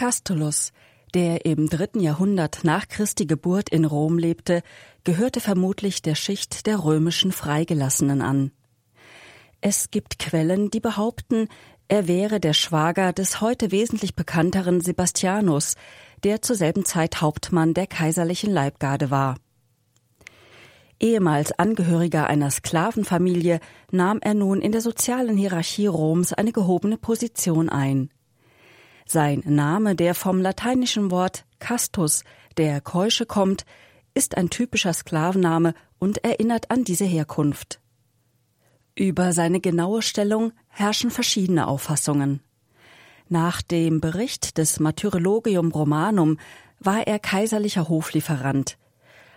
Castulus, der im dritten Jahrhundert nach Christi Geburt in Rom lebte, gehörte vermutlich der Schicht der römischen Freigelassenen an. Es gibt Quellen, die behaupten, er wäre der Schwager des heute wesentlich bekannteren Sebastianus, der zur selben Zeit Hauptmann der kaiserlichen Leibgarde war. Ehemals Angehöriger einer Sklavenfamilie nahm er nun in der sozialen Hierarchie Roms eine gehobene Position ein. Sein Name, der vom lateinischen Wort Castus, der Keusche kommt, ist ein typischer Sklavenname und erinnert an diese Herkunft. Über seine genaue Stellung herrschen verschiedene Auffassungen. Nach dem Bericht des Martyrologium Romanum war er kaiserlicher Hoflieferant.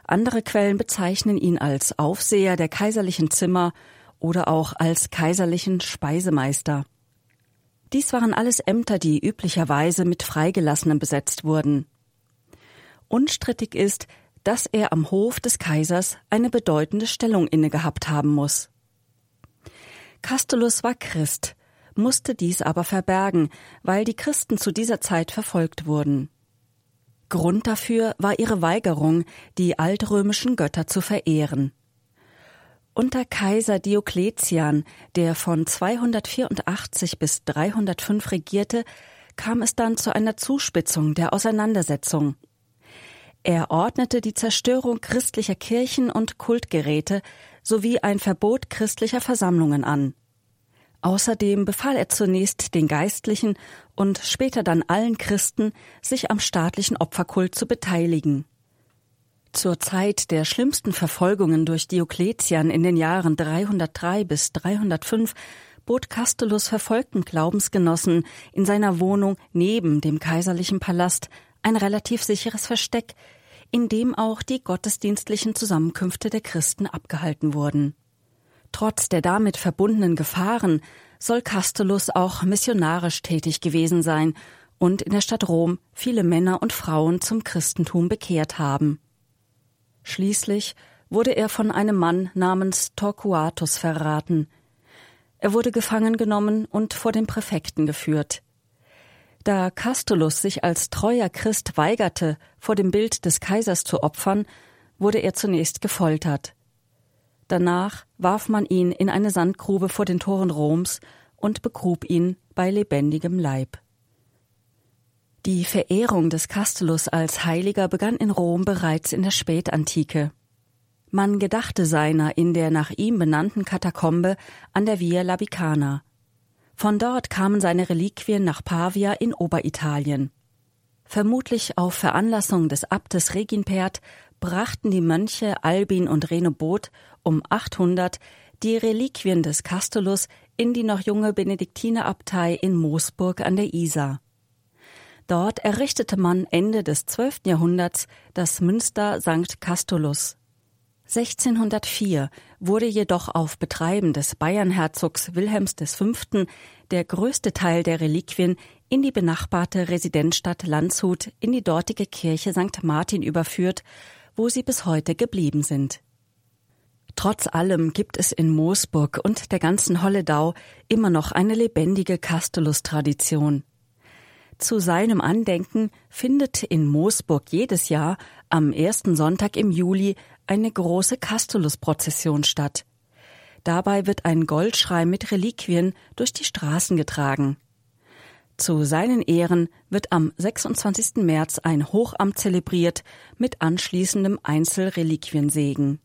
Andere Quellen bezeichnen ihn als Aufseher der kaiserlichen Zimmer oder auch als kaiserlichen Speisemeister. Dies waren alles Ämter, die üblicherweise mit Freigelassenen besetzt wurden. Unstrittig ist, dass er am Hof des Kaisers eine bedeutende Stellung inne gehabt haben muss. Castulus war Christ, musste dies aber verbergen, weil die Christen zu dieser Zeit verfolgt wurden. Grund dafür war ihre Weigerung, die altrömischen Götter zu verehren. Unter Kaiser Diokletian, der von 284 bis 305 regierte, kam es dann zu einer Zuspitzung der Auseinandersetzung. Er ordnete die Zerstörung christlicher Kirchen und Kultgeräte sowie ein Verbot christlicher Versammlungen an. Außerdem befahl er zunächst den Geistlichen und später dann allen Christen, sich am staatlichen Opferkult zu beteiligen. Zur Zeit der schlimmsten Verfolgungen durch Diokletian in den Jahren 303 bis 305 bot Castulus verfolgten Glaubensgenossen in seiner Wohnung neben dem kaiserlichen Palast ein relativ sicheres Versteck, in dem auch die gottesdienstlichen Zusammenkünfte der Christen abgehalten wurden. Trotz der damit verbundenen Gefahren soll Castulus auch missionarisch tätig gewesen sein und in der Stadt Rom viele Männer und Frauen zum Christentum bekehrt haben. Schließlich wurde er von einem Mann namens Torquatus verraten. Er wurde gefangen genommen und vor den Präfekten geführt. Da Castulus sich als treuer Christ weigerte, vor dem Bild des Kaisers zu opfern, wurde er zunächst gefoltert. Danach warf man ihn in eine Sandgrube vor den Toren Roms und begrub ihn bei lebendigem Leib. Die Verehrung des Castulus als Heiliger begann in Rom bereits in der Spätantike. Man gedachte seiner in der nach ihm benannten Katakombe an der Via Labicana. Von dort kamen seine Reliquien nach Pavia in Oberitalien. Vermutlich auf Veranlassung des Abtes Reginpert brachten die Mönche Albin und Renobot um 800 die Reliquien des Castulus in die noch junge Benediktinerabtei in Moosburg an der Isar. Dort errichtete man Ende des 12. Jahrhunderts das Münster St. Castulus. 1604 wurde jedoch auf Betreiben des Bayernherzogs Wilhelms V. der größte Teil der Reliquien in die benachbarte Residenzstadt Landshut in die dortige Kirche St. Martin überführt wo sie bis heute geblieben sind. Trotz allem gibt es in Moosburg und der ganzen Holledau immer noch eine lebendige Castulus-Tradition. Zu seinem Andenken findet in Moosburg jedes Jahr am ersten Sonntag im Juli eine große Castulus-Prozession statt. Dabei wird ein Goldschrei mit Reliquien durch die Straßen getragen. Zu seinen Ehren wird am 26. März ein Hochamt zelebriert mit anschließendem Einzelreliquiensegen.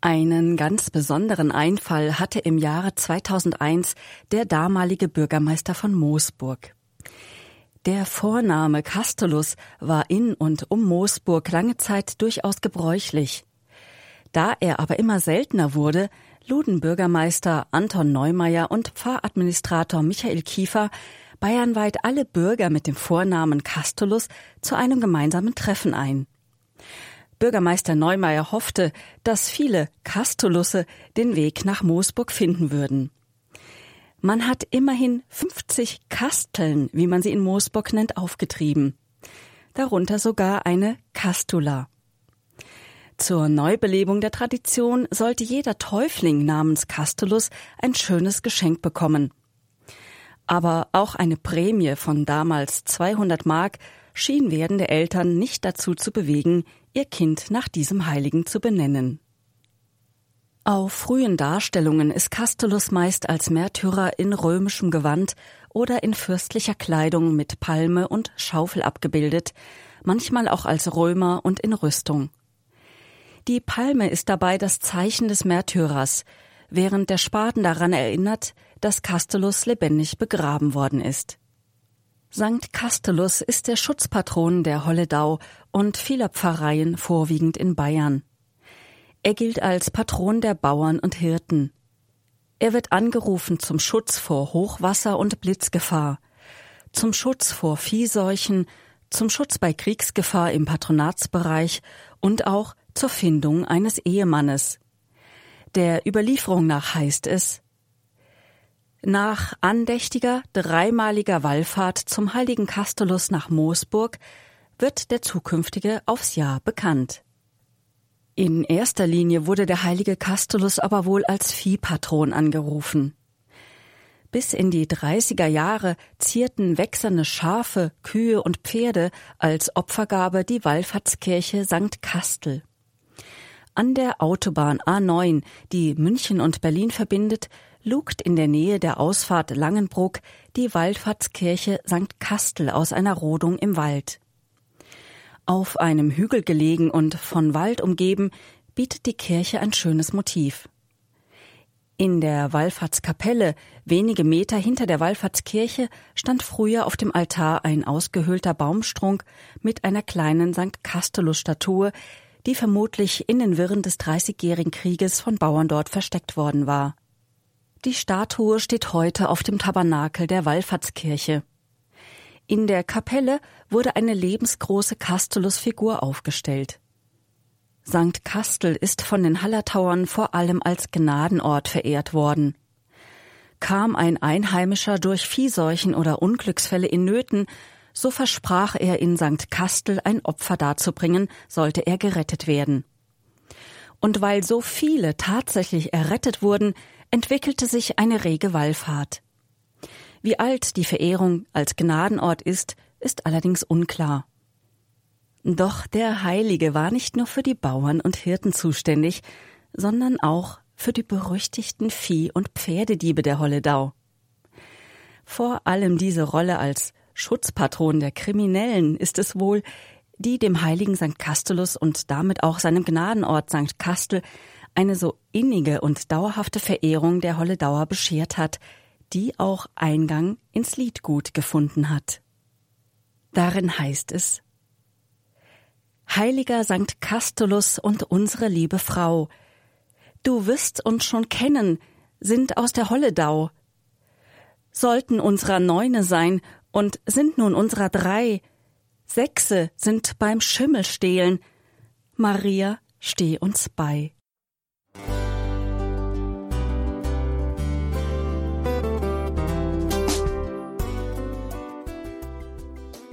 Einen ganz besonderen Einfall hatte im Jahre 2001 der damalige Bürgermeister von Moosburg. Der Vorname Castulus war in und um Moosburg lange Zeit durchaus gebräuchlich. Da er aber immer seltener wurde, luden Bürgermeister Anton Neumeier und Pfarradministrator Michael Kiefer bayernweit alle Bürger mit dem Vornamen Castulus zu einem gemeinsamen Treffen ein. Bürgermeister Neumeier hoffte, dass viele Castulusse den Weg nach Moosburg finden würden. Man hat immerhin 50 Kasteln, wie man sie in Moosburg nennt, aufgetrieben. Darunter sogar eine Castula. Zur Neubelebung der Tradition sollte jeder Täufling namens Castulus ein schönes Geschenk bekommen. Aber auch eine Prämie von damals 200 Mark schien werdende Eltern nicht dazu zu bewegen, ihr Kind nach diesem Heiligen zu benennen. Auf frühen Darstellungen ist Castulus meist als Märtyrer in römischem Gewand oder in fürstlicher Kleidung mit Palme und Schaufel abgebildet, manchmal auch als Römer und in Rüstung. Die Palme ist dabei das Zeichen des Märtyrers, während der Spaten daran erinnert, dass Castulus lebendig begraben worden ist. Sankt Castulus ist der Schutzpatron der Holledau und vieler Pfarreien vorwiegend in Bayern. Er gilt als Patron der Bauern und Hirten. Er wird angerufen zum Schutz vor Hochwasser und Blitzgefahr, zum Schutz vor Viehseuchen, zum Schutz bei Kriegsgefahr im Patronatsbereich und auch zur Findung eines Ehemannes. Der Überlieferung nach heißt es Nach andächtiger dreimaliger Wallfahrt zum heiligen Kastulus nach Moosburg wird der zukünftige aufs Jahr bekannt. In erster Linie wurde der heilige Castulus aber wohl als Viehpatron angerufen. Bis in die 30er Jahre zierten wechselnde Schafe, Kühe und Pferde als Opfergabe die Wallfahrtskirche St. Kastel. An der Autobahn A9, die München und Berlin verbindet, lugt in der Nähe der Ausfahrt Langenbruck die Wallfahrtskirche St. Kastel aus einer Rodung im Wald. Auf einem Hügel gelegen und von Wald umgeben, bietet die Kirche ein schönes Motiv. In der Wallfahrtskapelle, wenige Meter hinter der Wallfahrtskirche, stand früher auf dem Altar ein ausgehöhlter Baumstrunk mit einer kleinen St. Castulus-Statue, die vermutlich in den Wirren des Dreißigjährigen Krieges von Bauern dort versteckt worden war. Die Statue steht heute auf dem Tabernakel der Wallfahrtskirche. In der Kapelle wurde eine lebensgroße Castulus-Figur aufgestellt. St. Kastel ist von den Hallertauern vor allem als Gnadenort verehrt worden. Kam ein Einheimischer durch Viehseuchen oder Unglücksfälle in Nöten, so versprach er in St. Kastel ein Opfer darzubringen, sollte er gerettet werden. Und weil so viele tatsächlich errettet wurden, entwickelte sich eine rege Wallfahrt. Wie alt die Verehrung als Gnadenort ist, ist allerdings unklar. Doch der Heilige war nicht nur für die Bauern und Hirten zuständig, sondern auch für die berüchtigten Vieh- und Pferdediebe der Holledau. Vor allem diese Rolle als Schutzpatron der Kriminellen ist es wohl, die dem heiligen St. Castulus und damit auch seinem Gnadenort St. Kastel eine so innige und dauerhafte Verehrung der Holledauer beschert hat, die auch Eingang ins Liedgut gefunden hat. Darin heißt es Heiliger Sankt Castulus und unsere liebe Frau, du wirst uns schon kennen, sind aus der Holledau. Sollten unserer Neune sein und sind nun unserer drei, Sechse sind beim Schimmelstehlen. Maria, steh uns bei.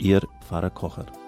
Ihr Pfarrer Kocher.